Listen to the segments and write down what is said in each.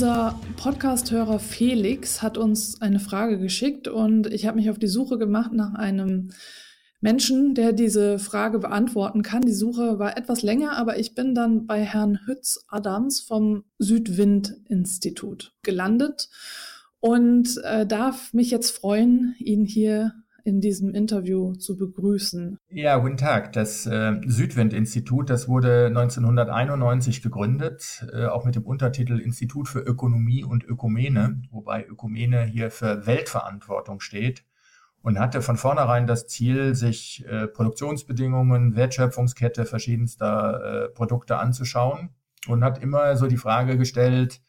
Unser Podcast-Hörer Felix hat uns eine Frage geschickt und ich habe mich auf die Suche gemacht nach einem Menschen, der diese Frage beantworten kann. Die Suche war etwas länger, aber ich bin dann bei Herrn Hütz Adams vom Südwind-Institut gelandet und äh, darf mich jetzt freuen, ihn hier in diesem Interview zu begrüßen. Ja, guten Tag. Das äh, Südwind-Institut, das wurde 1991 gegründet, äh, auch mit dem Untertitel Institut für Ökonomie und Ökumene, wobei Ökumene hier für Weltverantwortung steht und hatte von vornherein das Ziel, sich äh, Produktionsbedingungen, Wertschöpfungskette verschiedenster äh, Produkte anzuschauen und hat immer so die Frage gestellt,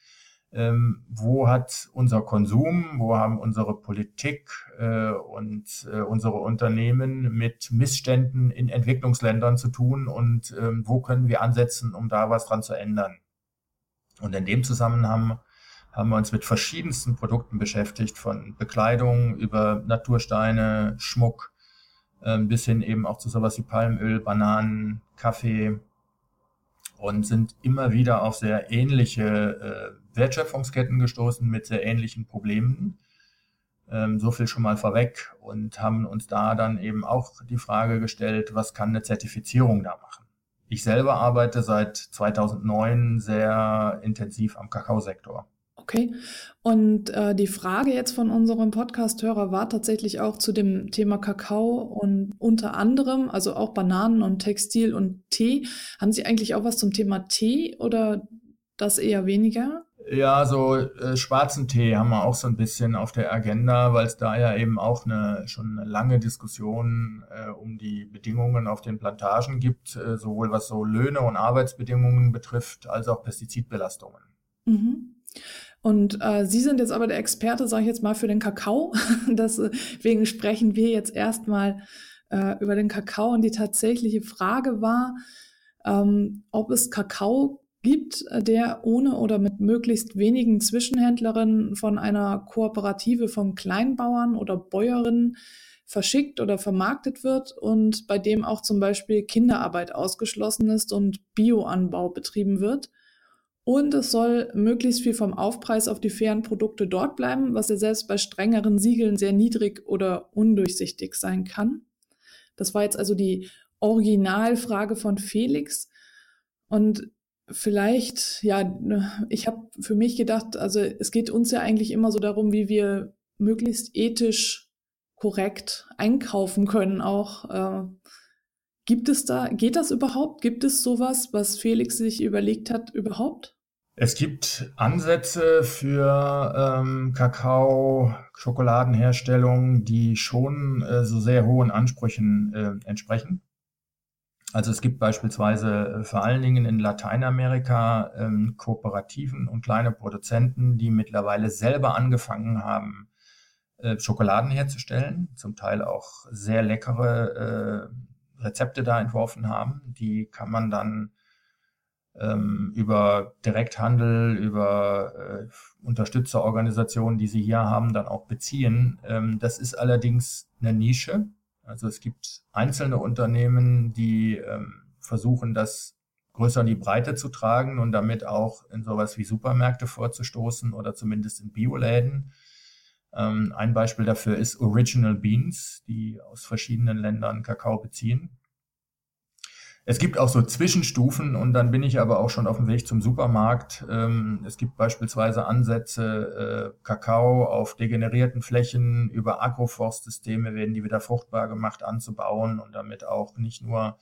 ähm, wo hat unser Konsum, wo haben unsere Politik äh, und äh, unsere Unternehmen mit Missständen in Entwicklungsländern zu tun und ähm, wo können wir ansetzen, um da was dran zu ändern. Und in dem Zusammenhang haben wir uns mit verschiedensten Produkten beschäftigt, von Bekleidung über Natursteine, Schmuck, äh, bis hin eben auch zu sowas wie Palmöl, Bananen, Kaffee und sind immer wieder auf sehr ähnliche äh, Wertschöpfungsketten gestoßen mit sehr ähnlichen Problemen. Ähm, so viel schon mal vorweg und haben uns da dann eben auch die Frage gestellt, was kann eine Zertifizierung da machen? Ich selber arbeite seit 2009 sehr intensiv am Kakaosektor. Okay. Und äh, die Frage jetzt von unserem Podcast-Hörer war tatsächlich auch zu dem Thema Kakao und unter anderem, also auch Bananen und Textil und Tee. Haben Sie eigentlich auch was zum Thema Tee oder das eher weniger? Ja, so äh, schwarzen Tee haben wir auch so ein bisschen auf der Agenda, weil es da ja eben auch eine schon eine lange Diskussion äh, um die Bedingungen auf den Plantagen gibt, äh, sowohl was so Löhne und Arbeitsbedingungen betrifft, als auch Pestizidbelastungen. Mhm. Und äh, Sie sind jetzt aber der Experte, sage ich jetzt mal, für den Kakao. Deswegen sprechen wir jetzt erstmal äh, über den Kakao. Und die tatsächliche Frage war, ähm, ob es Kakao gibt, der ohne oder mit möglichst wenigen Zwischenhändlerinnen von einer Kooperative von Kleinbauern oder Bäuerinnen verschickt oder vermarktet wird und bei dem auch zum Beispiel Kinderarbeit ausgeschlossen ist und Bioanbau betrieben wird. Und es soll möglichst viel vom Aufpreis auf die fairen Produkte dort bleiben, was ja selbst bei strengeren Siegeln sehr niedrig oder undurchsichtig sein kann. Das war jetzt also die Originalfrage von Felix. Und vielleicht, ja, ich habe für mich gedacht, also es geht uns ja eigentlich immer so darum, wie wir möglichst ethisch korrekt einkaufen können auch. Äh, gibt es da, geht das überhaupt? Gibt es sowas, was Felix sich überlegt hat, überhaupt? Es gibt Ansätze für ähm, Kakao, Schokoladenherstellung, die schon äh, so sehr hohen Ansprüchen äh, entsprechen. Also es gibt beispielsweise äh, vor allen Dingen in Lateinamerika ähm, Kooperativen und kleine Produzenten, die mittlerweile selber angefangen haben, äh, Schokoladen herzustellen, zum Teil auch sehr leckere äh, Rezepte da entworfen haben. Die kann man dann ähm, über Direkthandel, über äh, Unterstützerorganisationen, die sie hier haben, dann auch beziehen. Ähm, das ist allerdings eine Nische also es gibt einzelne Unternehmen, die ähm, versuchen, das größer in die Breite zu tragen und damit auch in sowas wie Supermärkte vorzustoßen oder zumindest in Bioläden. Ähm, ein Beispiel dafür ist Original Beans, die aus verschiedenen Ländern Kakao beziehen. Es gibt auch so Zwischenstufen und dann bin ich aber auch schon auf dem Weg zum Supermarkt. Ähm, es gibt beispielsweise Ansätze, äh, Kakao auf degenerierten Flächen über Agroforstsysteme werden die wieder fruchtbar gemacht anzubauen und damit auch nicht nur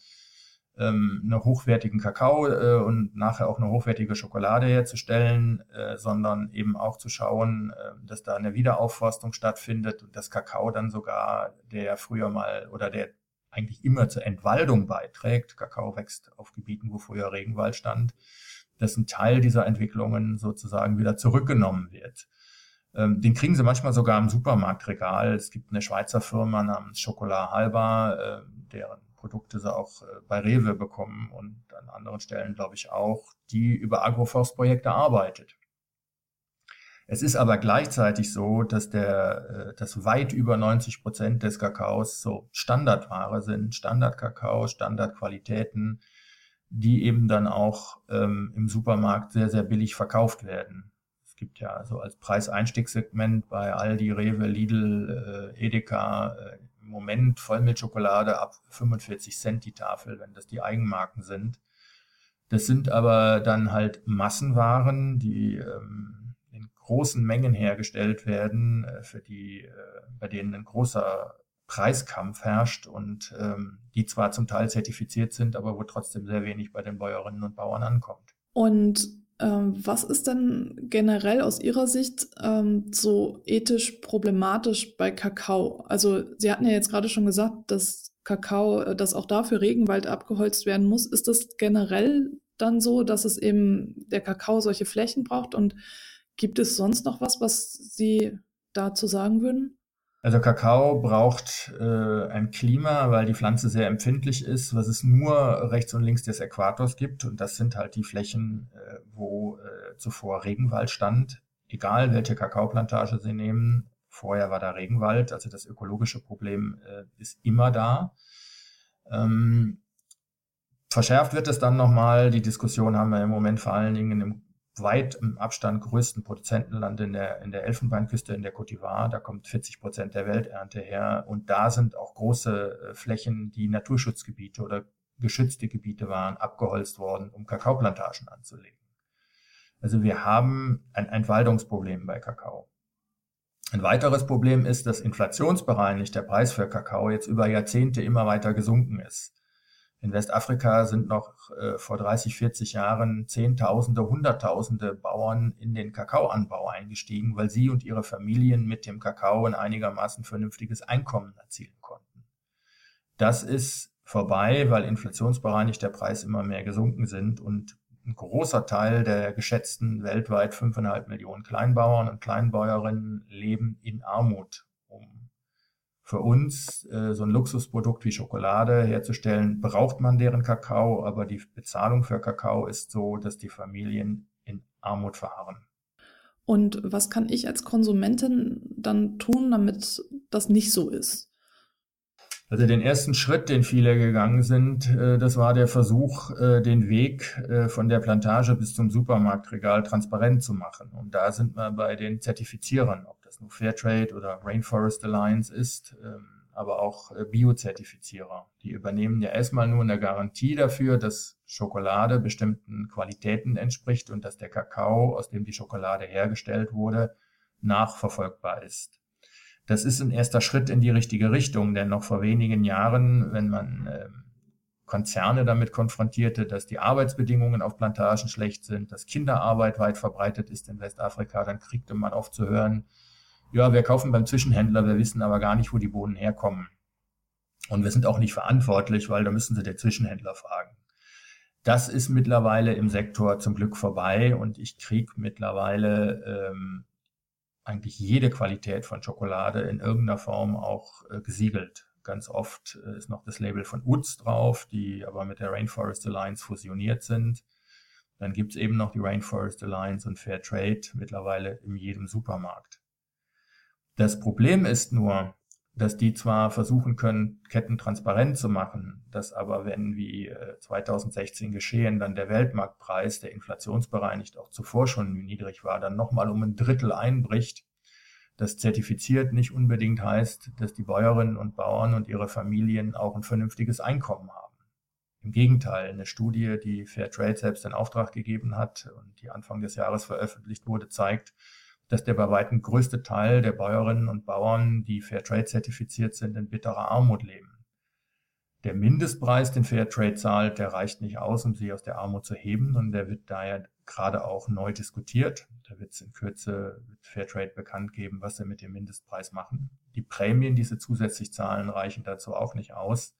ähm, eine hochwertigen Kakao äh, und nachher auch eine hochwertige Schokolade herzustellen, äh, sondern eben auch zu schauen, dass da eine Wiederaufforstung stattfindet und das Kakao dann sogar, der früher mal oder der eigentlich immer zur Entwaldung beiträgt. Kakao wächst auf Gebieten, wo früher Regenwald stand, dass ein Teil dieser Entwicklungen sozusagen wieder zurückgenommen wird. Ähm, den kriegen sie manchmal sogar im Supermarktregal. Es gibt eine Schweizer Firma namens Chocolat Halba, äh, deren Produkte sie auch äh, bei Rewe bekommen und an anderen Stellen, glaube ich, auch, die über Agroforstprojekte arbeitet. Es ist aber gleichzeitig so, dass der, äh, dass weit über 90 Prozent des Kakaos so Standardware sind, Standardkakao, Standardqualitäten, die eben dann auch ähm, im Supermarkt sehr, sehr billig verkauft werden. Es gibt ja so als Preiseinstiegssegment bei Aldi, Rewe, Lidl, äh, Edeka äh, im Moment Vollmilchschokolade ab 45 Cent die Tafel, wenn das die Eigenmarken sind. Das sind aber dann halt Massenwaren, die ähm, großen Mengen hergestellt werden, äh, für die, äh, bei denen ein großer Preiskampf herrscht und ähm, die zwar zum Teil zertifiziert sind, aber wo trotzdem sehr wenig bei den Bäuerinnen und Bauern ankommt. Und ähm, was ist denn generell aus Ihrer Sicht ähm, so ethisch problematisch bei Kakao? Also Sie hatten ja jetzt gerade schon gesagt, dass Kakao, äh, dass auch dafür Regenwald abgeholzt werden muss. Ist das generell dann so, dass es eben der Kakao solche Flächen braucht und Gibt es sonst noch was, was Sie dazu sagen würden? Also Kakao braucht äh, ein Klima, weil die Pflanze sehr empfindlich ist, was es nur rechts und links des Äquators gibt. Und das sind halt die Flächen, äh, wo äh, zuvor Regenwald stand. Egal welche Kakaoplantage Sie nehmen, vorher war da Regenwald. Also das ökologische Problem äh, ist immer da. Ähm, verschärft wird es dann nochmal. Die Diskussion haben wir im Moment vor allen Dingen im weit im Abstand größten Produzentenland in der, in der Elfenbeinküste, in der Côte d'Ivoire. Da kommt 40 Prozent der Welternte her. Und da sind auch große äh, Flächen, die Naturschutzgebiete oder geschützte Gebiete waren, abgeholzt worden, um Kakaoplantagen anzulegen. Also wir haben ein Entwaldungsproblem bei Kakao. Ein weiteres Problem ist, dass inflationsbereinigt der Preis für Kakao jetzt über Jahrzehnte immer weiter gesunken ist. In Westafrika sind noch äh, vor 30, 40 Jahren Zehntausende, Hunderttausende Bauern in den Kakaoanbau eingestiegen, weil sie und ihre Familien mit dem Kakao ein einigermaßen vernünftiges Einkommen erzielen konnten. Das ist vorbei, weil inflationsbereinigt der Preis immer mehr gesunken sind und ein großer Teil der geschätzten weltweit 5,5 Millionen Kleinbauern und Kleinbäuerinnen leben in Armut für uns äh, so ein Luxusprodukt wie Schokolade herzustellen, braucht man deren Kakao, aber die Bezahlung für Kakao ist so, dass die Familien in Armut verharren. Und was kann ich als Konsumentin dann tun, damit das nicht so ist? Also den ersten Schritt, den viele gegangen sind, äh, das war der Versuch, äh, den Weg äh, von der Plantage bis zum Supermarktregal transparent zu machen. Und da sind wir bei den Zertifizierern, ob das nur Fairtrade oder Rainforest Alliance ist, ähm, aber auch Biozertifizierer. Die übernehmen ja erstmal nur eine Garantie dafür, dass Schokolade bestimmten Qualitäten entspricht und dass der Kakao, aus dem die Schokolade hergestellt wurde, nachverfolgbar ist. Das ist ein erster Schritt in die richtige Richtung, denn noch vor wenigen Jahren, wenn man äh, Konzerne damit konfrontierte, dass die Arbeitsbedingungen auf Plantagen schlecht sind, dass Kinderarbeit weit verbreitet ist in Westafrika, dann kriegte man oft zu hören, ja, wir kaufen beim Zwischenhändler, wir wissen aber gar nicht, wo die Bohnen herkommen. Und wir sind auch nicht verantwortlich, weil da müssen sie der Zwischenhändler fragen. Das ist mittlerweile im Sektor zum Glück vorbei und ich kriege mittlerweile ähm, eigentlich jede Qualität von Schokolade in irgendeiner Form auch äh, gesiegelt. Ganz oft äh, ist noch das Label von UTZ drauf, die aber mit der Rainforest Alliance fusioniert sind. Dann gibt es eben noch die Rainforest Alliance und Fair Trade mittlerweile in jedem Supermarkt. Das Problem ist nur, dass die zwar versuchen können, Ketten transparent zu machen, dass aber wenn wie 2016 äh, geschehen, dann der Weltmarktpreis, der inflationsbereinigt auch zuvor schon niedrig war, dann nochmal um ein Drittel einbricht. Das zertifiziert nicht unbedingt heißt, dass die Bäuerinnen und Bauern und ihre Familien auch ein vernünftiges Einkommen haben. Im Gegenteil, eine Studie, die Fairtrade selbst in Auftrag gegeben hat und die Anfang des Jahres veröffentlicht wurde, zeigt, dass der bei weitem größte Teil der Bäuerinnen und Bauern, die Fairtrade zertifiziert sind, in bitterer Armut leben. Der Mindestpreis, den Fairtrade zahlt, der reicht nicht aus, um sie aus der Armut zu heben und der wird daher gerade auch neu diskutiert. Da wird es in Kürze mit Fairtrade bekannt geben, was sie mit dem Mindestpreis machen. Die Prämien, die sie zusätzlich zahlen, reichen dazu auch nicht aus.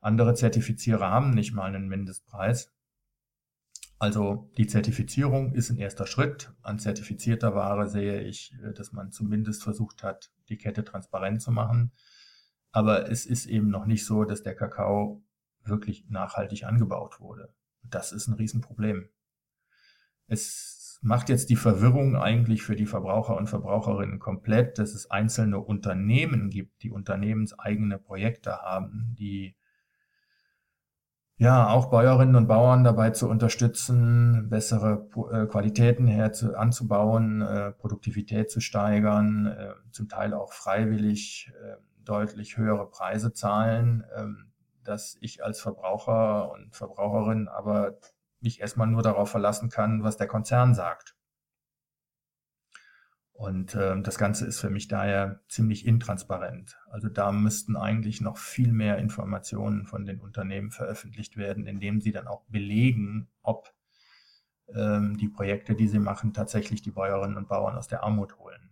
Andere Zertifizierer haben nicht mal einen Mindestpreis. Also die Zertifizierung ist ein erster Schritt. An zertifizierter Ware sehe ich, äh, dass man zumindest versucht hat, die Kette transparent zu machen. Aber es ist eben noch nicht so, dass der Kakao wirklich nachhaltig angebaut wurde. Das ist ein Riesenproblem. Es macht jetzt die Verwirrung eigentlich für die Verbraucher und Verbraucherinnen komplett, dass es einzelne Unternehmen gibt, die unternehmenseigene Projekte haben, die ja, auch Bäuerinnen und Bauern dabei zu unterstützen, bessere äh, Qualitäten her zu, anzubauen, äh, Produktivität zu steigern, äh, zum Teil auch freiwillig äh, deutlich höhere Preise zahlen, ähm, dass ich als Verbraucher und Verbraucherin aber mich erstmal nur darauf verlassen kann, was der Konzern sagt. Und äh, das Ganze ist für mich daher ziemlich intransparent. Also da müssten eigentlich noch viel mehr Informationen von den Unternehmen veröffentlicht werden, indem sie dann auch belegen, ob ähm, die Projekte, die sie machen, tatsächlich die Bäuerinnen und Bauern aus der Armut holen.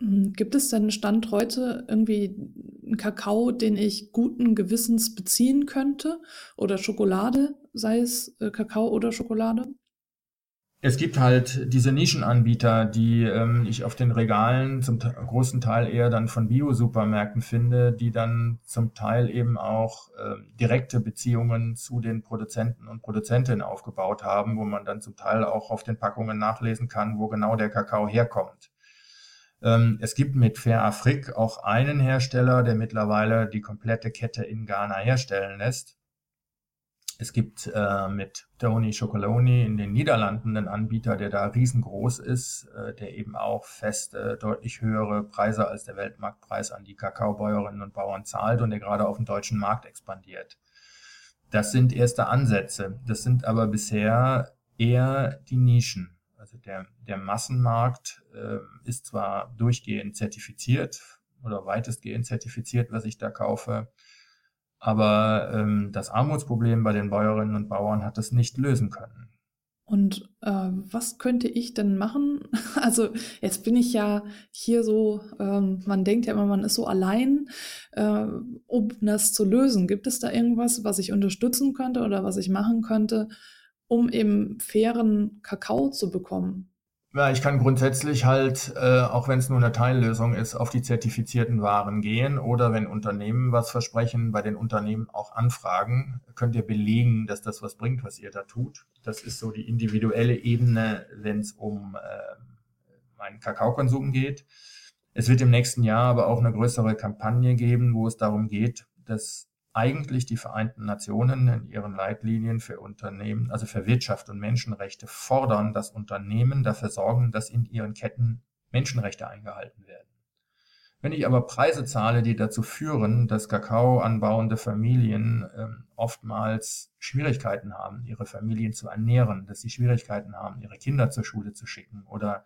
Hm, gibt es denn Stand heute irgendwie einen Kakao, den ich guten Gewissens beziehen könnte? Oder Schokolade, sei es äh, Kakao oder Schokolade? Es gibt halt diese Nischenanbieter, die ähm, ich auf den Regalen zum großen Teil eher dann von Bio-Supermärkten finde, die dann zum Teil eben auch äh, direkte Beziehungen zu den Produzenten und Produzentinnen aufgebaut haben, wo man dann zum Teil auch auf den Packungen nachlesen kann, wo genau der Kakao herkommt. Ähm, es gibt mit Fair Afrik auch einen Hersteller, der mittlerweile die komplette Kette in Ghana herstellen lässt. Es gibt äh, mit Tony Chocoloni in den Niederlanden einen Anbieter, der da riesengroß ist, äh, der eben auch fest äh, deutlich höhere Preise als der Weltmarktpreis an die Kakaobäuerinnen und Bauern zahlt und der gerade auf dem deutschen Markt expandiert. Das sind erste Ansätze. Das sind aber bisher eher die Nischen. Also der, der Massenmarkt äh, ist zwar durchgehend zertifiziert oder weitestgehend zertifiziert, was ich da kaufe, aber ähm, das Armutsproblem bei den Bäuerinnen und Bauern hat es nicht lösen können. Und äh, was könnte ich denn machen? Also jetzt bin ich ja hier so, ähm, man denkt ja immer, man ist so allein, äh, um das zu lösen. Gibt es da irgendwas, was ich unterstützen könnte oder was ich machen könnte, um eben fairen Kakao zu bekommen? Ja, ich kann grundsätzlich halt, äh, auch wenn es nur eine Teillösung ist, auf die zertifizierten Waren gehen oder wenn Unternehmen was versprechen, bei den Unternehmen auch anfragen, könnt ihr belegen, dass das was bringt, was ihr da tut. Das ist so die individuelle Ebene, wenn es um äh, meinen Kakaokonsum geht. Es wird im nächsten Jahr aber auch eine größere Kampagne geben, wo es darum geht, dass eigentlich die Vereinten Nationen in ihren Leitlinien für Unternehmen, also für Wirtschaft und Menschenrechte fordern, dass Unternehmen dafür sorgen, dass in ihren Ketten Menschenrechte eingehalten werden. Wenn ich aber Preise zahle, die dazu führen, dass Kakao anbauende Familien äh, oftmals Schwierigkeiten haben, ihre Familien zu ernähren, dass sie Schwierigkeiten haben, ihre Kinder zur Schule zu schicken oder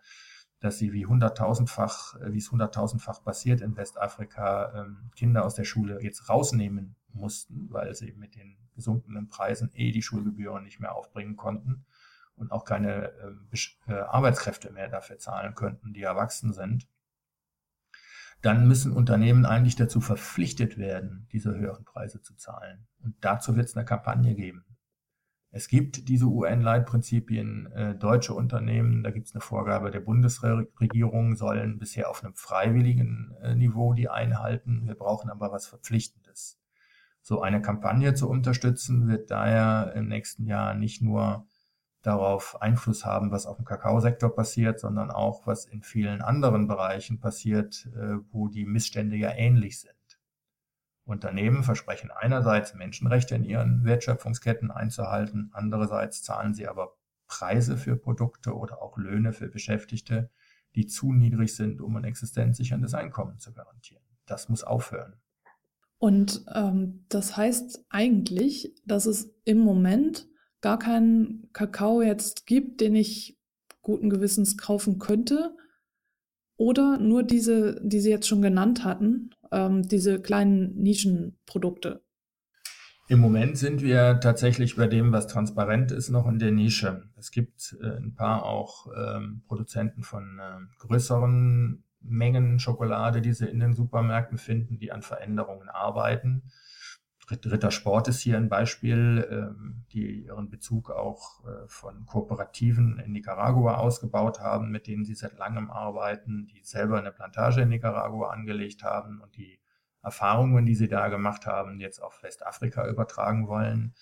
dass sie wie hunderttausendfach, äh, wie es hunderttausendfach passiert in Westafrika, ähm, Kinder aus der Schule jetzt rausnehmen mussten, weil sie mit den gesunkenen Preisen eh die Schulgebühren nicht mehr aufbringen konnten und auch keine äh, äh, Arbeitskräfte mehr dafür zahlen könnten, die erwachsen sind, dann müssen Unternehmen eigentlich dazu verpflichtet werden, diese höheren Preise zu zahlen. Und dazu wird es eine Kampagne geben. Es gibt diese UN-Leitprinzipien, äh, deutsche Unternehmen, da gibt es eine Vorgabe der Bundesregierung, sollen bisher auf einem freiwilligen äh, Niveau die einhalten. Wir brauchen aber was Verpflichtendes. So eine Kampagne zu unterstützen, wird daher im nächsten Jahr nicht nur darauf Einfluss haben, was auf dem Kakaosektor passiert, sondern auch, was in vielen anderen Bereichen passiert, äh, wo die Missstände ja ähnlich sind. Unternehmen versprechen einerseits Menschenrechte in ihren Wertschöpfungsketten einzuhalten, andererseits zahlen sie aber Preise für Produkte oder auch Löhne für Beschäftigte, die zu niedrig sind, um ein existenzsicherndes Einkommen zu garantieren. Das muss aufhören. Und ähm, das heißt eigentlich, dass es im Moment gar keinen Kakao jetzt gibt, den ich guten Gewissens kaufen könnte. Oder nur diese, die Sie jetzt schon genannt hatten, ähm, diese kleinen Nischenprodukte. Im Moment sind wir tatsächlich bei dem, was transparent ist, noch in der Nische. Es gibt äh, ein paar auch ähm, Produzenten von äh, größeren Mengen Schokolade, die sie in den Supermärkten finden, die an Veränderungen arbeiten. Rittersport ist hier ein Beispiel, ähm, die ihren Bezug auch äh, von Kooperativen in Nicaragua ausgebaut haben, mit denen sie seit langem arbeiten, die selber eine Plantage in Nicaragua angelegt haben und die Erfahrungen, die sie da gemacht haben, jetzt auf Westafrika übertragen wollen.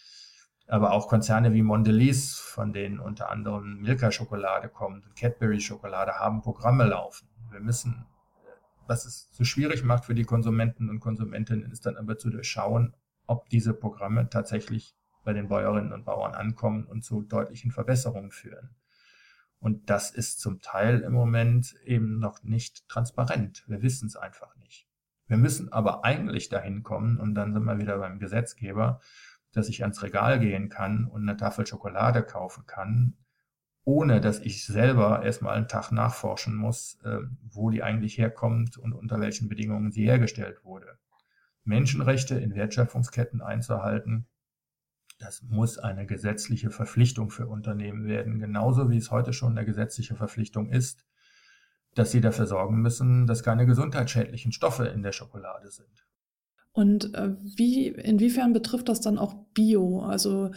Aber auch Konzerne wie Mondelez, von denen unter anderem Milka-Schokolade kommt und Cadbury-Schokolade, haben Programme laufen. Wir müssen, was es so schwierig macht für die Konsumenten und Konsumentinnen, ist dann aber zu durchschauen, ob diese Programme tatsächlich bei den Bäuerinnen und Bauern ankommen und zu deutlichen Verbesserungen führen. Und das ist zum Teil im Moment eben noch nicht transparent. Wir wissen es einfach nicht. Wir müssen aber eigentlich dahin kommen, und dann sind wir wieder beim Gesetzgeber, dass ich ans Regal gehen kann und eine Tafel Schokolade kaufen kann, ohne dass ich selber erstmal einen Tag nachforschen muss, äh, wo die eigentlich herkommt und unter welchen Bedingungen sie hergestellt wurde. Menschenrechte in Wertschöpfungsketten einzuhalten, das muss eine gesetzliche Verpflichtung für Unternehmen werden, genauso wie es heute schon eine gesetzliche Verpflichtung ist, dass sie dafür sorgen müssen, dass keine gesundheitsschädlichen Stoffe in der Schokolade sind. Und äh, wie, inwiefern betrifft das dann auch Bio? Also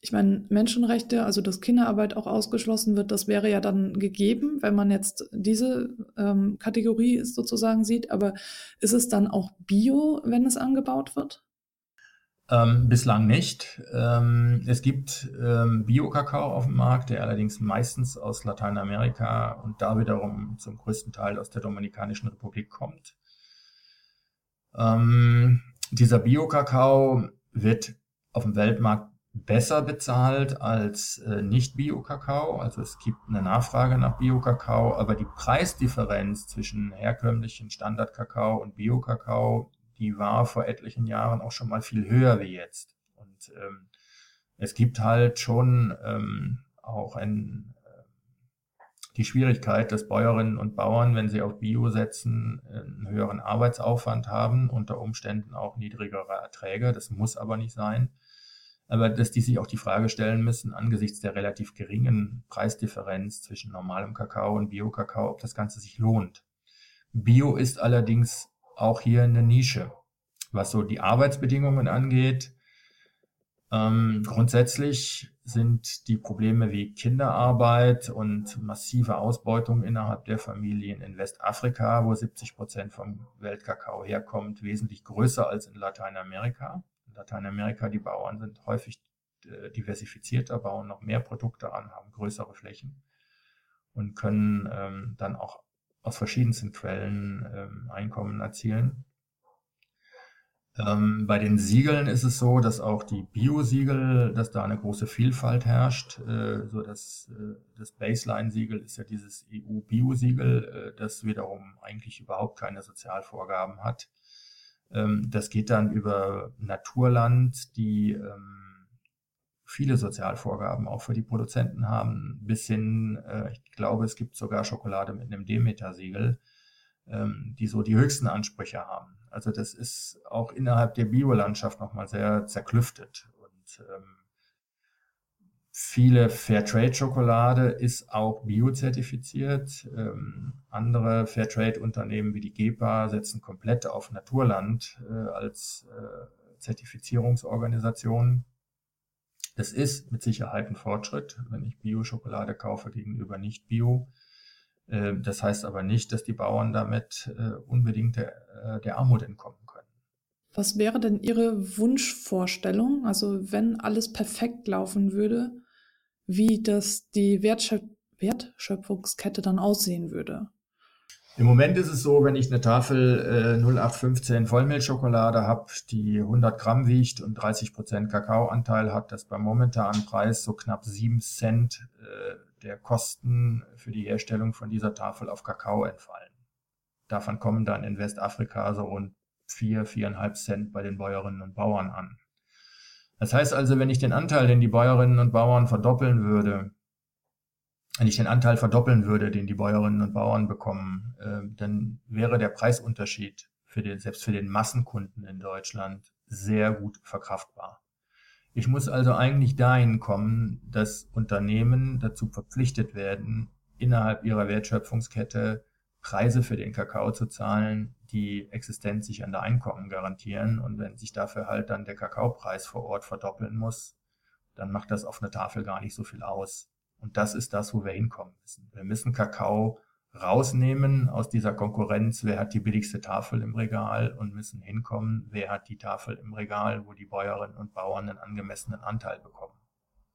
ich meine, Menschenrechte, also dass Kinderarbeit auch ausgeschlossen wird, das wäre ja dann gegeben, wenn man jetzt diese ähm, Kategorie sozusagen sieht. Aber ist es dann auch Bio, wenn es angebaut wird? Ähm, bislang nicht. Ähm, es gibt ähm, Bio-Kakao auf dem Markt, der allerdings meistens aus Lateinamerika und da wiederum zum größten Teil aus der Dominikanischen Republik kommt. Ähm, dieser Bio-Kakao wird auf dem Weltmarkt besser bezahlt als äh, Nicht-Bio-Kakao. Also es gibt eine Nachfrage nach Bio-Kakao, aber die Preisdifferenz zwischen herkömmlichen Standard-Kakao und Bio-Kakao die war vor etlichen Jahren auch schon mal viel höher wie jetzt. Und ähm, es gibt halt schon ähm, auch ein, die Schwierigkeit, dass Bäuerinnen und Bauern, wenn sie auf Bio setzen, einen höheren Arbeitsaufwand haben, unter Umständen auch niedrigere Erträge. Das muss aber nicht sein. Aber dass die sich auch die Frage stellen müssen, angesichts der relativ geringen Preisdifferenz zwischen normalem Kakao und Bio-Kakao, ob das Ganze sich lohnt. Bio ist allerdings auch hier eine Nische. Was so die Arbeitsbedingungen angeht, ähm, grundsätzlich sind die Probleme wie Kinderarbeit und massive Ausbeutung innerhalb der Familien in Westafrika, wo 70 Prozent vom Weltkakao herkommt, wesentlich größer als in Lateinamerika. In Lateinamerika, die Bauern sind häufig äh, diversifizierter, bauen noch mehr Produkte an, haben größere Flächen und können ähm, dann auch aus verschiedensten Quellen ähm, Einkommen erzielen. Ähm, bei den Siegeln ist es so, dass auch die Bio-Siegel, dass da eine große Vielfalt herrscht. Äh, so dass äh, das Baseline-Siegel ist ja dieses EU-Bio-Siegel, äh, das wiederum eigentlich überhaupt keine Sozialvorgaben hat. Ähm, das geht dann über Naturland, die ähm, viele Sozialvorgaben auch für die Produzenten haben, bis hin, äh, ich glaube, es gibt sogar Schokolade mit einem Demeter-Siegel, ähm, die so die höchsten Ansprüche haben. Also das ist auch innerhalb der Biolandschaft nochmal sehr zerklüftet. Und ähm, viele Fairtrade-Schokolade ist auch biozertifiziert. Ähm, andere Fairtrade-Unternehmen wie die GEPA setzen komplett auf Naturland äh, als äh, Zertifizierungsorganisation. Das ist mit Sicherheit ein Fortschritt, wenn ich Bio-Schokolade kaufe gegenüber nicht Bio. Ähm, das heißt aber nicht, dass die Bauern damit äh, unbedingt der, äh, der Armut entkommen können. Was wäre denn Ihre Wunschvorstellung? Also wenn alles perfekt laufen würde, wie das die Wertschöp Wertschöpfungskette dann aussehen würde? Im Moment ist es so, wenn ich eine Tafel äh, 0815 Vollmilchschokolade habe, die 100 Gramm wiegt und 30 Prozent Kakaoanteil hat, dass beim momentanen Preis so knapp 7 Cent äh, der Kosten für die Herstellung von dieser Tafel auf Kakao entfallen. Davon kommen dann in Westafrika so rund 4, 4,5 Cent bei den Bäuerinnen und Bauern an. Das heißt also, wenn ich den Anteil, den die Bäuerinnen und Bauern verdoppeln würde, wenn ich den Anteil verdoppeln würde, den die Bäuerinnen und Bauern bekommen, äh, dann wäre der Preisunterschied für den, selbst für den Massenkunden in Deutschland sehr gut verkraftbar. Ich muss also eigentlich dahin kommen, dass Unternehmen dazu verpflichtet werden, innerhalb ihrer Wertschöpfungskette Preise für den Kakao zu zahlen, die existenzsichernde Einkommen garantieren. Und wenn sich dafür halt dann der Kakaopreis vor Ort verdoppeln muss, dann macht das auf eine Tafel gar nicht so viel aus. Und das ist das, wo wir hinkommen müssen. Wir müssen Kakao rausnehmen aus dieser Konkurrenz, wer hat die billigste Tafel im Regal und müssen hinkommen, wer hat die Tafel im Regal, wo die Bäuerinnen und Bauern einen angemessenen Anteil bekommen.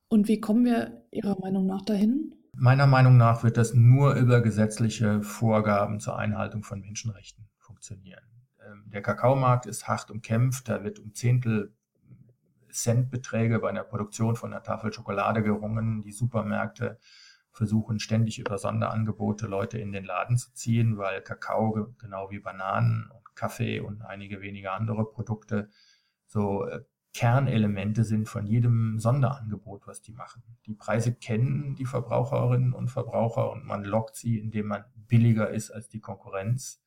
Und wie kommen wir Ihrer Meinung nach dahin? Meiner Meinung nach wird das nur über gesetzliche Vorgaben zur Einhaltung von Menschenrechten funktionieren. Ähm, der Kakaomarkt ist hart umkämpft, da wird um Zehntel Centbeträge bei einer Produktion von einer Tafel Schokolade gerungen. Die Supermärkte versuchen ständig über Sonderangebote Leute in den Laden zu ziehen, weil Kakao genau wie Bananen und Kaffee und einige wenige andere Produkte so äh, Kernelemente sind von jedem Sonderangebot, was die machen. Die Preise kennen die Verbraucherinnen und Verbraucher und man lockt sie, indem man billiger ist als die Konkurrenz.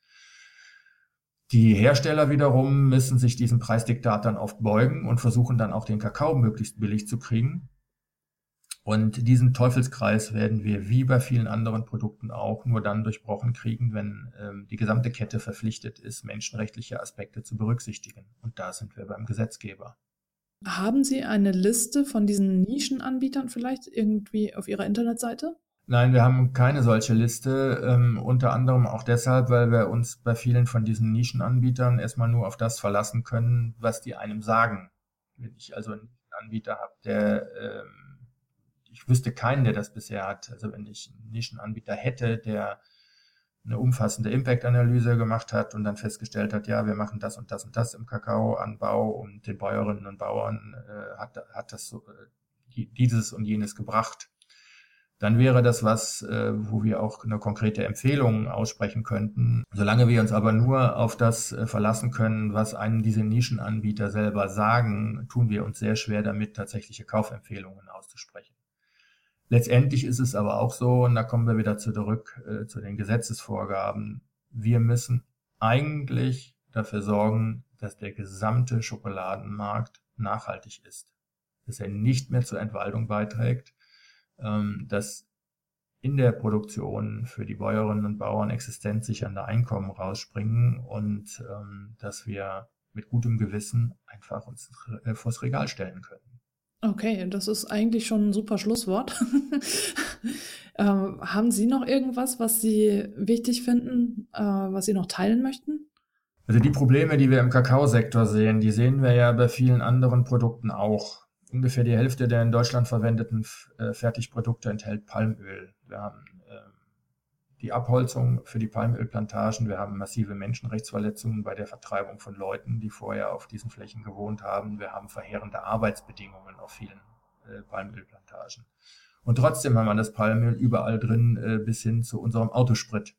Die Hersteller wiederum müssen sich diesen Preisdiktat dann oft beugen und versuchen dann auch den Kakao möglichst billig zu kriegen. Und diesen Teufelskreis werden wir wie bei vielen anderen Produkten auch nur dann durchbrochen kriegen, wenn ähm, die gesamte Kette verpflichtet ist, menschenrechtliche Aspekte zu berücksichtigen. Und da sind wir beim Gesetzgeber. Haben Sie eine Liste von diesen Nischenanbietern vielleicht irgendwie auf Ihrer Internetseite? Nein, wir haben keine solche Liste, ähm, unter anderem auch deshalb, weil wir uns bei vielen von diesen Nischenanbietern erstmal nur auf das verlassen können, was die einem sagen. Wenn ich also einen Anbieter habe, der ähm, ich wüsste keinen, der das bisher hat. Also wenn ich einen Nischenanbieter hätte, der eine umfassende Impact-Analyse gemacht hat und dann festgestellt hat, ja, wir machen das und das und das im Kakaoanbau und den Bäuerinnen und Bauern äh, hat, hat das so, äh, dieses und jenes gebracht. Dann wäre das was, äh, wo wir auch eine konkrete Empfehlung aussprechen könnten. Solange wir uns aber nur auf das äh, verlassen können, was einem diese Nischenanbieter selber sagen, tun wir uns sehr schwer damit, tatsächliche Kaufempfehlungen auszusprechen. Letztendlich ist es aber auch so, und da kommen wir wieder zurück äh, zu den Gesetzesvorgaben, wir müssen eigentlich dafür sorgen, dass der gesamte Schokoladenmarkt nachhaltig ist, dass er nicht mehr zur Entwaldung beiträgt, ähm, dass in der Produktion für die Bäuerinnen und Bauern existenzsichernde Einkommen rausspringen und ähm, dass wir mit gutem Gewissen einfach uns äh, vors Regal stellen können. Okay, das ist eigentlich schon ein super Schlusswort. ähm, haben Sie noch irgendwas, was Sie wichtig finden, äh, was Sie noch teilen möchten? Also die Probleme, die wir im Kakaosektor sehen, die sehen wir ja bei vielen anderen Produkten auch. Ungefähr die Hälfte der in Deutschland verwendeten äh, Fertigprodukte enthält Palmöl. Wir haben die Abholzung für die Palmölplantagen. Wir haben massive Menschenrechtsverletzungen bei der Vertreibung von Leuten, die vorher auf diesen Flächen gewohnt haben. Wir haben verheerende Arbeitsbedingungen auf vielen äh, Palmölplantagen. Und trotzdem haben wir das Palmöl überall drin äh, bis hin zu unserem Autosprit.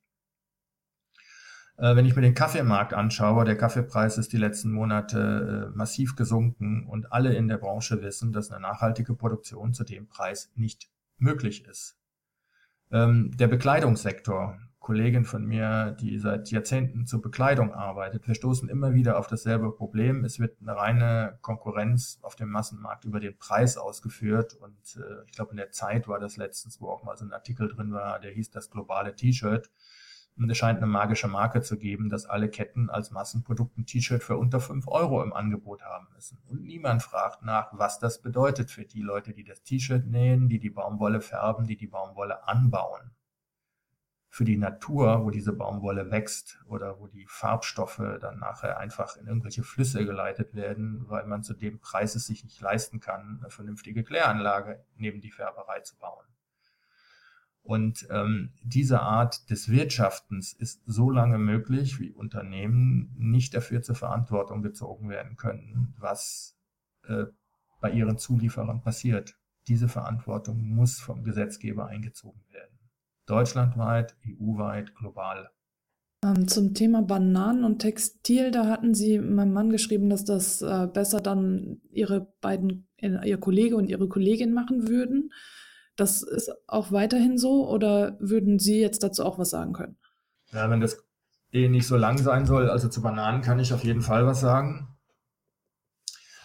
Äh, wenn ich mir den Kaffeemarkt anschaue, der Kaffeepreis ist die letzten Monate äh, massiv gesunken und alle in der Branche wissen, dass eine nachhaltige Produktion zu dem Preis nicht möglich ist. Ähm, der Bekleidungssektor, Kollegin von mir, die seit Jahrzehnten zur Bekleidung arbeitet, wir stoßen immer wieder auf dasselbe Problem. Es wird eine reine Konkurrenz auf dem Massenmarkt über den Preis ausgeführt. Und äh, ich glaube, in der Zeit war das letztens, wo auch mal so ein Artikel drin war, der hieß das globale T-Shirt. Und es scheint eine magische Marke zu geben, dass alle Ketten als Massenprodukt ein T-Shirt für unter fünf Euro im Angebot haben müssen. Und niemand fragt nach, was das bedeutet für die Leute, die das T-Shirt nähen, die die Baumwolle färben, die die Baumwolle anbauen. Für die Natur, wo diese Baumwolle wächst oder wo die Farbstoffe dann nachher einfach in irgendwelche Flüsse geleitet werden, weil man zu dem Preis es sich nicht leisten kann, eine vernünftige Kläranlage neben die Färberei zu bauen. Und ähm, diese Art des Wirtschaftens ist so lange möglich, wie Unternehmen nicht dafür zur Verantwortung gezogen werden können, was äh, bei ihren Zulieferern passiert. Diese Verantwortung muss vom Gesetzgeber eingezogen werden. Deutschlandweit, EU-weit, global. Ähm, zum Thema Bananen und Textil, da hatten Sie meinem Mann geschrieben, dass das äh, besser dann Ihre beiden, äh, Ihr Kollege und Ihre Kollegin machen würden. Das ist auch weiterhin so oder würden Sie jetzt dazu auch was sagen können? Ja, wenn das eh nicht so lang sein soll, also zu Bananen kann ich auf jeden Fall was sagen.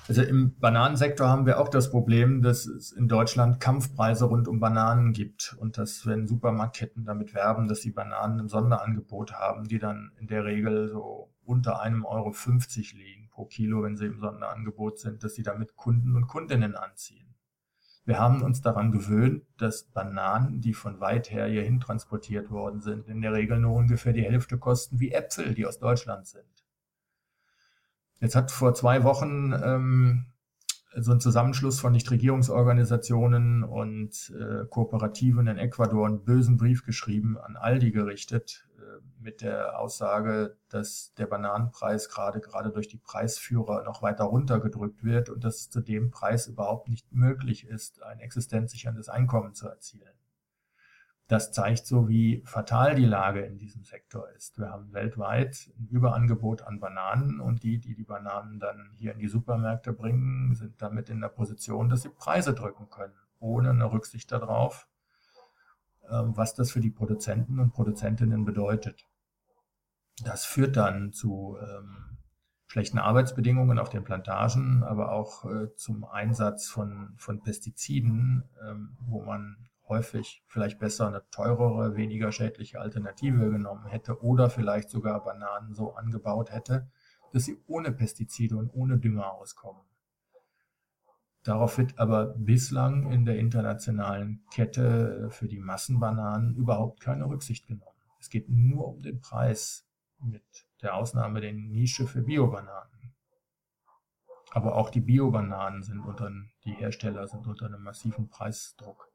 Also im Bananensektor haben wir auch das Problem, dass es in Deutschland Kampfpreise rund um Bananen gibt und dass wenn Supermarktketten damit werben, dass sie Bananen im Sonderangebot haben, die dann in der Regel so unter einem Euro 50 liegen pro Kilo, wenn sie im Sonderangebot sind, dass sie damit Kunden und Kundinnen anziehen. Wir haben uns daran gewöhnt, dass Bananen, die von weit her hierhin transportiert worden sind, in der Regel nur ungefähr die Hälfte kosten wie Äpfel, die aus Deutschland sind. Jetzt hat vor zwei Wochen ähm, so ein Zusammenschluss von Nichtregierungsorganisationen und äh, Kooperativen in Ecuador einen bösen Brief geschrieben an Aldi gerichtet mit der Aussage, dass der Bananenpreis gerade gerade durch die Preisführer noch weiter runtergedrückt wird und dass es zu dem Preis überhaupt nicht möglich ist, ein existenzsicherndes Einkommen zu erzielen. Das zeigt so, wie fatal die Lage in diesem Sektor ist. Wir haben weltweit ein Überangebot an Bananen und die, die die Bananen dann hier in die Supermärkte bringen, sind damit in der Position, dass sie Preise drücken können, ohne eine Rücksicht darauf, ähm, was das für die Produzenten und Produzentinnen bedeutet. Das führt dann zu ähm, schlechten Arbeitsbedingungen auf den Plantagen, aber auch äh, zum Einsatz von, von Pestiziden, ähm, wo man häufig vielleicht besser eine teurere, weniger schädliche Alternative genommen hätte oder vielleicht sogar Bananen so angebaut hätte, dass sie ohne Pestizide und ohne Dünger auskommen. Darauf wird aber bislang in der internationalen Kette für die Massenbananen überhaupt keine Rücksicht genommen. Es geht nur um den Preis mit der Ausnahme der Nische für Biobananen. Aber auch die Biobananen sind unter, die Hersteller sind unter einem massiven Preisdruck.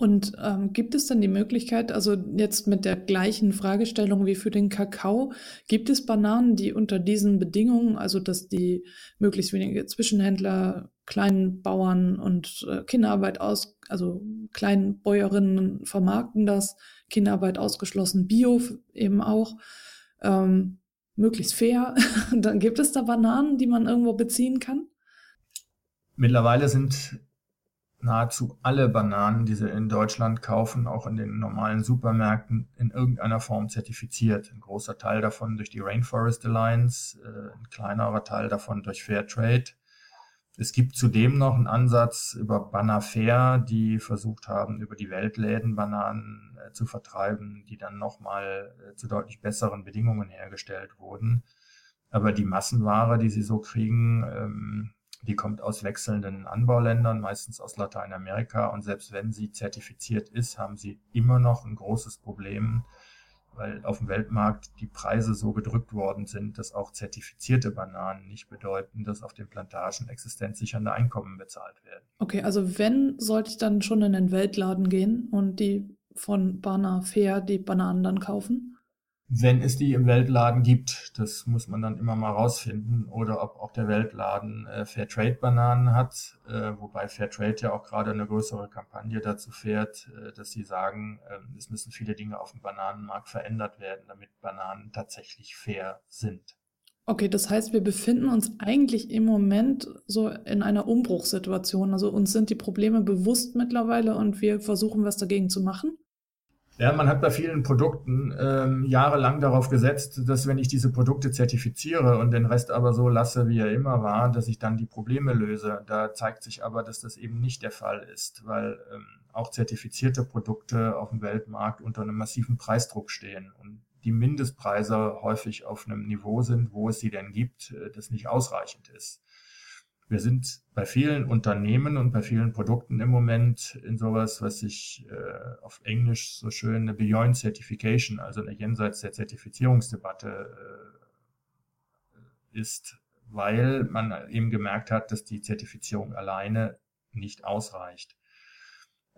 Und ähm, gibt es dann die Möglichkeit, also jetzt mit der gleichen Fragestellung wie für den Kakao, gibt es Bananen, die unter diesen Bedingungen, also dass die möglichst wenige Zwischenhändler, kleinen Bauern und äh, Kinderarbeit aus, also kleinen Bäuerinnen vermarkten das, Kinderarbeit ausgeschlossen, Bio eben auch, ähm, möglichst fair, dann gibt es da Bananen, die man irgendwo beziehen kann? Mittlerweile sind nahezu alle Bananen, die sie in Deutschland kaufen, auch in den normalen Supermärkten in irgendeiner Form zertifiziert. Ein großer Teil davon durch die Rainforest Alliance, äh, ein kleinerer Teil davon durch Fairtrade. Es gibt zudem noch einen Ansatz über Banafair, die versucht haben, über die Weltläden Bananen äh, zu vertreiben, die dann nochmal äh, zu deutlich besseren Bedingungen hergestellt wurden. Aber die Massenware, die sie so kriegen, ähm, die kommt aus wechselnden Anbauländern, meistens aus Lateinamerika. Und selbst wenn sie zertifiziert ist, haben sie immer noch ein großes Problem, weil auf dem Weltmarkt die Preise so gedrückt worden sind, dass auch zertifizierte Bananen nicht bedeuten, dass auf den Plantagen existenzsichernde Einkommen bezahlt werden. Okay, also wenn, sollte ich dann schon in den Weltladen gehen und die von Bana Fair die Bananen dann kaufen? Wenn es die im Weltladen gibt. Das muss man dann immer mal rausfinden. Oder ob auch der Weltladen äh, Fairtrade-Bananen hat, äh, wobei Fairtrade ja auch gerade eine größere Kampagne dazu fährt, äh, dass sie sagen, äh, es müssen viele Dinge auf dem Bananenmarkt verändert werden, damit Bananen tatsächlich fair sind. Okay, das heißt, wir befinden uns eigentlich im Moment so in einer Umbruchssituation. Also uns sind die Probleme bewusst mittlerweile und wir versuchen was dagegen zu machen. Ja, man hat bei vielen Produkten ähm, jahrelang darauf gesetzt, dass wenn ich diese Produkte zertifiziere und den Rest aber so lasse, wie er immer war, dass ich dann die Probleme löse. Da zeigt sich aber, dass das eben nicht der Fall ist, weil ähm, auch zertifizierte Produkte auf dem Weltmarkt unter einem massiven Preisdruck stehen und die Mindestpreise häufig auf einem Niveau sind, wo es sie denn gibt, äh, das nicht ausreichend ist. Wir sind bei vielen Unternehmen und bei vielen Produkten im Moment in sowas, was sich äh, auf Englisch so schön eine Beyond Certification, also eine jenseits der Zertifizierungsdebatte äh, ist, weil man eben gemerkt hat, dass die Zertifizierung alleine nicht ausreicht.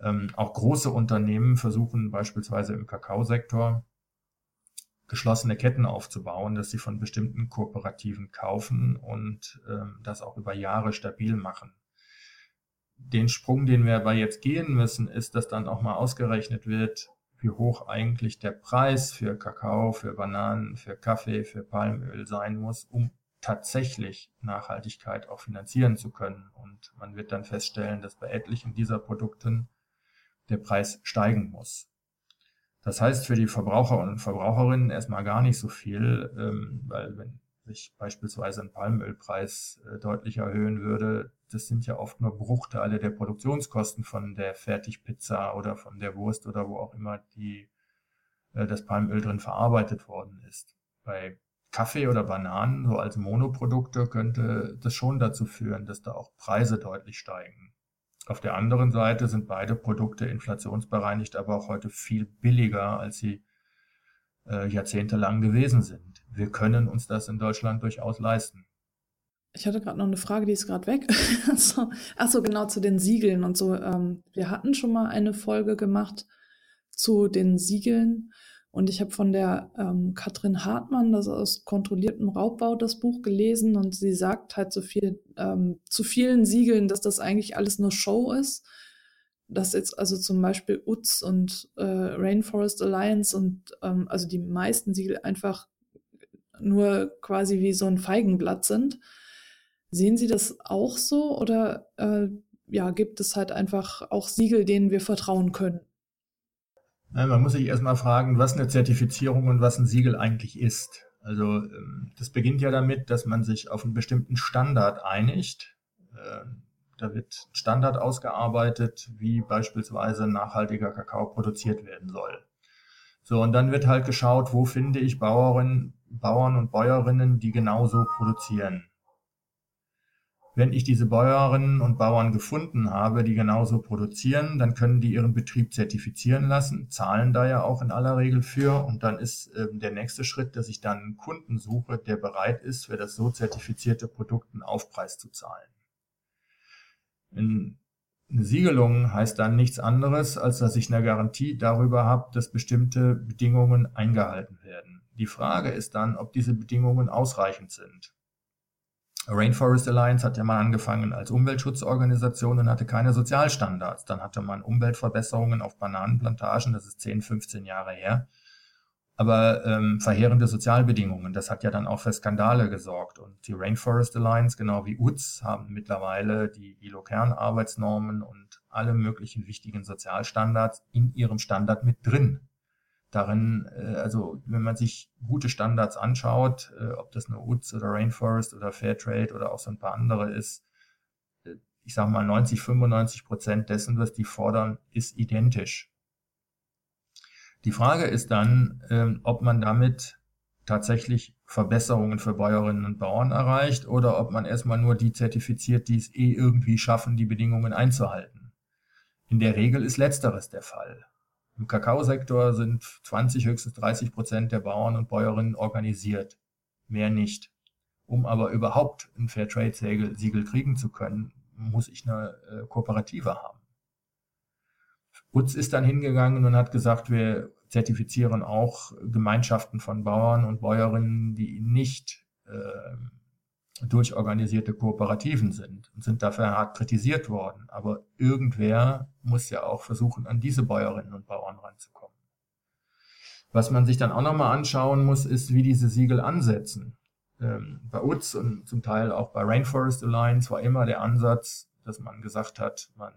Ähm, auch große Unternehmen versuchen beispielsweise im Kakaosektor geschlossene Ketten aufzubauen, dass sie von bestimmten Kooperativen kaufen und ähm, das auch über Jahre stabil machen. Den Sprung, den wir aber jetzt gehen müssen, ist, dass dann auch mal ausgerechnet wird, wie hoch eigentlich der Preis für Kakao, für Bananen, für Kaffee, für Palmöl sein muss, um tatsächlich Nachhaltigkeit auch finanzieren zu können. Und man wird dann feststellen, dass bei etlichen dieser Produkten der Preis steigen muss. Das heißt für die Verbraucher und Verbraucherinnen erstmal gar nicht so viel, ähm, weil wenn ich beispielsweise einen Palmölpreis äh, deutlich erhöhen würde, das sind ja oft nur Bruchteile der Produktionskosten von der Fertigpizza oder von der Wurst oder wo auch immer die, äh, das Palmöl drin verarbeitet worden ist. Bei Kaffee oder Bananen, so als Monoprodukte, könnte das schon dazu führen, dass da auch Preise deutlich steigen. Auf der anderen Seite sind beide Produkte inflationsbereinigt, aber auch heute viel billiger, als sie äh, jahrzehntelang gewesen sind. Wir können uns das in Deutschland durchaus leisten. Ich hatte gerade noch eine Frage, die ist gerade weg. so, ach so, genau zu den Siegeln und so. Ähm, wir hatten schon mal eine Folge gemacht zu den Siegeln und ich habe von der ähm, Katrin Hartmann, das aus kontrolliertem Raubbau, das Buch gelesen und sie sagt halt so viel ähm, zu vielen Siegeln, dass das eigentlich alles nur Show ist. Dass jetzt also zum Beispiel UTZ und äh, Rainforest Alliance und ähm, also die meisten Siegel einfach nur quasi wie so ein Feigenblatt sind. Sehen Sie das auch so oder äh, ja, gibt es halt einfach auch Siegel, denen wir vertrauen können? Man muss sich erstmal fragen, was eine Zertifizierung und was ein Siegel eigentlich ist. Also ähm, das beginnt ja damit, dass man sich auf einen bestimmten Standard einigt. Ähm, da wird ein Standard ausgearbeitet, wie beispielsweise nachhaltiger Kakao produziert werden soll. So, und dann wird halt geschaut, wo finde ich Bauerinnen, Bauern und Bäuerinnen, die genauso produzieren. Wenn ich diese Bäuerinnen und Bauern gefunden habe, die genauso produzieren, dann können die ihren Betrieb zertifizieren lassen, zahlen da ja auch in aller Regel für. Und dann ist äh, der nächste Schritt, dass ich dann einen Kunden suche, der bereit ist, für das so zertifizierte Produkt einen Aufpreis zu zahlen. In eine Siegelung heißt dann nichts anderes, als dass ich eine Garantie darüber habe, dass bestimmte Bedingungen eingehalten werden. Die Frage ist dann, ob diese Bedingungen ausreichend sind. Rainforest Alliance hat ja mal angefangen als Umweltschutzorganisation und hatte keine Sozialstandards. Dann hatte man Umweltverbesserungen auf Bananenplantagen, das ist 10, 15 Jahre her. Aber ähm, verheerende Sozialbedingungen, das hat ja dann auch für Skandale gesorgt. Und die Rainforest Alliance, genau wie UTS, haben mittlerweile die ILO-Kernarbeitsnormen und alle möglichen wichtigen Sozialstandards in ihrem Standard mit drin darin, äh, also wenn man sich gute Standards anschaut, äh, ob das eine UTS oder Rainforest oder Fairtrade oder auch so ein paar andere ist, äh, ich sage mal 90, 95 Prozent dessen, was die fordern, ist identisch. Die Frage ist dann, ähm, ob man damit tatsächlich Verbesserungen für Bäuerinnen und Bauern erreicht oder ob man erstmal nur die zertifiziert, die es eh irgendwie schaffen, die Bedingungen einzuhalten. In der Regel ist letzteres der Fall. Im Kakaosektor sind 20, höchstens 30 Prozent der Bauern und Bäuerinnen organisiert. Mehr nicht. Um aber überhaupt ein Fairtrade-Siegel kriegen zu können, muss ich eine äh, Kooperative haben. UTZ ist dann hingegangen und hat gesagt, wir zertifizieren auch Gemeinschaften von Bauern und Bäuerinnen, die nicht äh, durchorganisierte Kooperativen sind und sind dafür hart kritisiert worden. Aber irgendwer muss ja auch versuchen, an diese Bäuerinnen und Bauern ranzukommen. Was man sich dann auch nochmal anschauen muss, ist, wie diese Siegel ansetzen. Ähm, bei UTS und zum Teil auch bei Rainforest Alliance war immer der Ansatz, dass man gesagt hat, man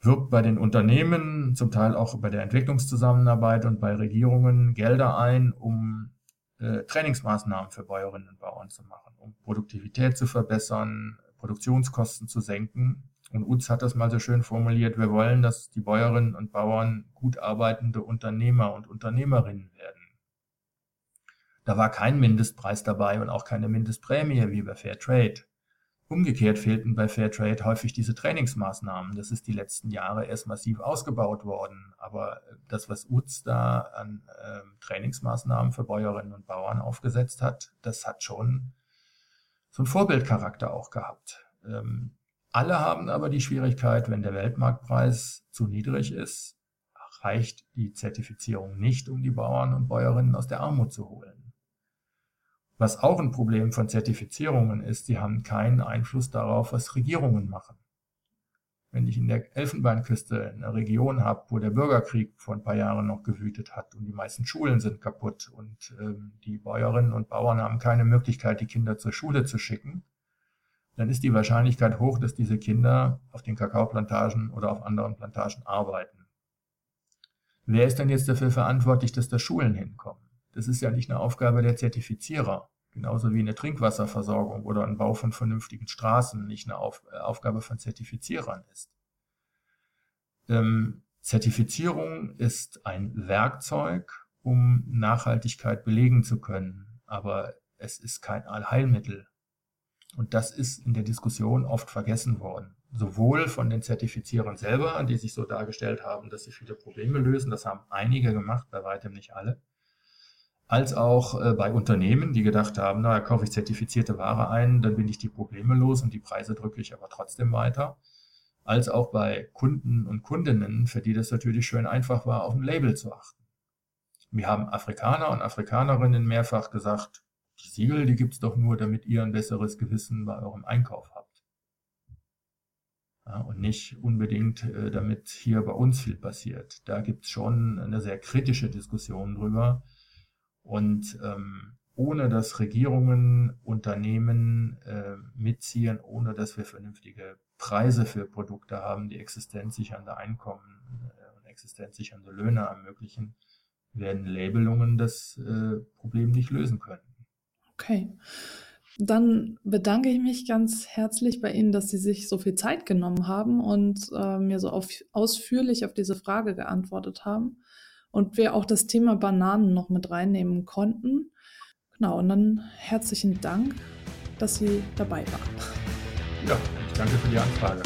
wirbt bei den Unternehmen, zum Teil auch bei der Entwicklungszusammenarbeit und bei Regierungen Gelder ein, um äh, Trainingsmaßnahmen für Bäuerinnen und Bauern zu machen, um Produktivität zu verbessern, Produktionskosten zu senken. Und UZ hat das mal so schön formuliert, wir wollen, dass die Bäuerinnen und Bauern gut arbeitende Unternehmer und Unternehmerinnen werden. Da war kein Mindestpreis dabei und auch keine Mindestprämie wie bei Fair Trade. Umgekehrt fehlten bei Fairtrade häufig diese Trainingsmaßnahmen. Das ist die letzten Jahre erst massiv ausgebaut worden. Aber das, was UZ da an äh, Trainingsmaßnahmen für Bäuerinnen und Bauern aufgesetzt hat, das hat schon so einen Vorbildcharakter auch gehabt. Ähm, alle haben aber die Schwierigkeit, wenn der Weltmarktpreis zu niedrig ist, reicht die Zertifizierung nicht, um die Bauern und Bäuerinnen aus der Armut zu holen. Was auch ein Problem von Zertifizierungen ist, sie haben keinen Einfluss darauf, was Regierungen machen. Wenn ich in der Elfenbeinküste eine Region habe, wo der Bürgerkrieg vor ein paar Jahren noch gewütet hat und die meisten Schulen sind kaputt und ähm, die Bäuerinnen und Bauern haben keine Möglichkeit, die Kinder zur Schule zu schicken, dann ist die Wahrscheinlichkeit hoch, dass diese Kinder auf den Kakaoplantagen oder auf anderen Plantagen arbeiten. Wer ist denn jetzt dafür verantwortlich, dass da Schulen hinkommen? Das ist ja nicht eine Aufgabe der Zertifizierer. Genauso wie eine Trinkwasserversorgung oder ein Bau von vernünftigen Straßen nicht eine Auf äh, Aufgabe von Zertifizierern ist. Ähm, Zertifizierung ist ein Werkzeug, um Nachhaltigkeit belegen zu können, aber es ist kein Allheilmittel. Und das ist in der Diskussion oft vergessen worden. Sowohl von den Zertifizierern selber, die sich so dargestellt haben, dass sie viele Probleme lösen, das haben einige gemacht, bei weitem nicht alle, als auch äh, bei Unternehmen, die gedacht haben, na, kaufe ich zertifizierte Ware ein, dann bin ich die Probleme los und die Preise drücke ich aber trotzdem weiter. Als auch bei Kunden und Kundinnen, für die das natürlich schön einfach war, auf ein Label zu achten. Wir haben Afrikaner und Afrikanerinnen mehrfach gesagt, die Siegel, die gibt's doch nur, damit ihr ein besseres Gewissen bei eurem Einkauf habt. Ja, und nicht unbedingt, äh, damit hier bei uns viel passiert. Da gibt's schon eine sehr kritische Diskussion drüber und ähm, ohne dass Regierungen, Unternehmen äh, mitziehen, ohne dass wir vernünftige Preise für Produkte haben, die existenzsichernde Einkommen äh, und existenzsichernde Löhne ermöglichen, werden Labelungen das äh, Problem nicht lösen können. Okay. Dann bedanke ich mich ganz herzlich bei Ihnen, dass Sie sich so viel Zeit genommen haben und äh, mir so auf, ausführlich auf diese Frage geantwortet haben und wir auch das Thema Bananen noch mit reinnehmen konnten. Genau, und dann herzlichen Dank, dass Sie dabei waren. Ja, ich danke für die Anfrage.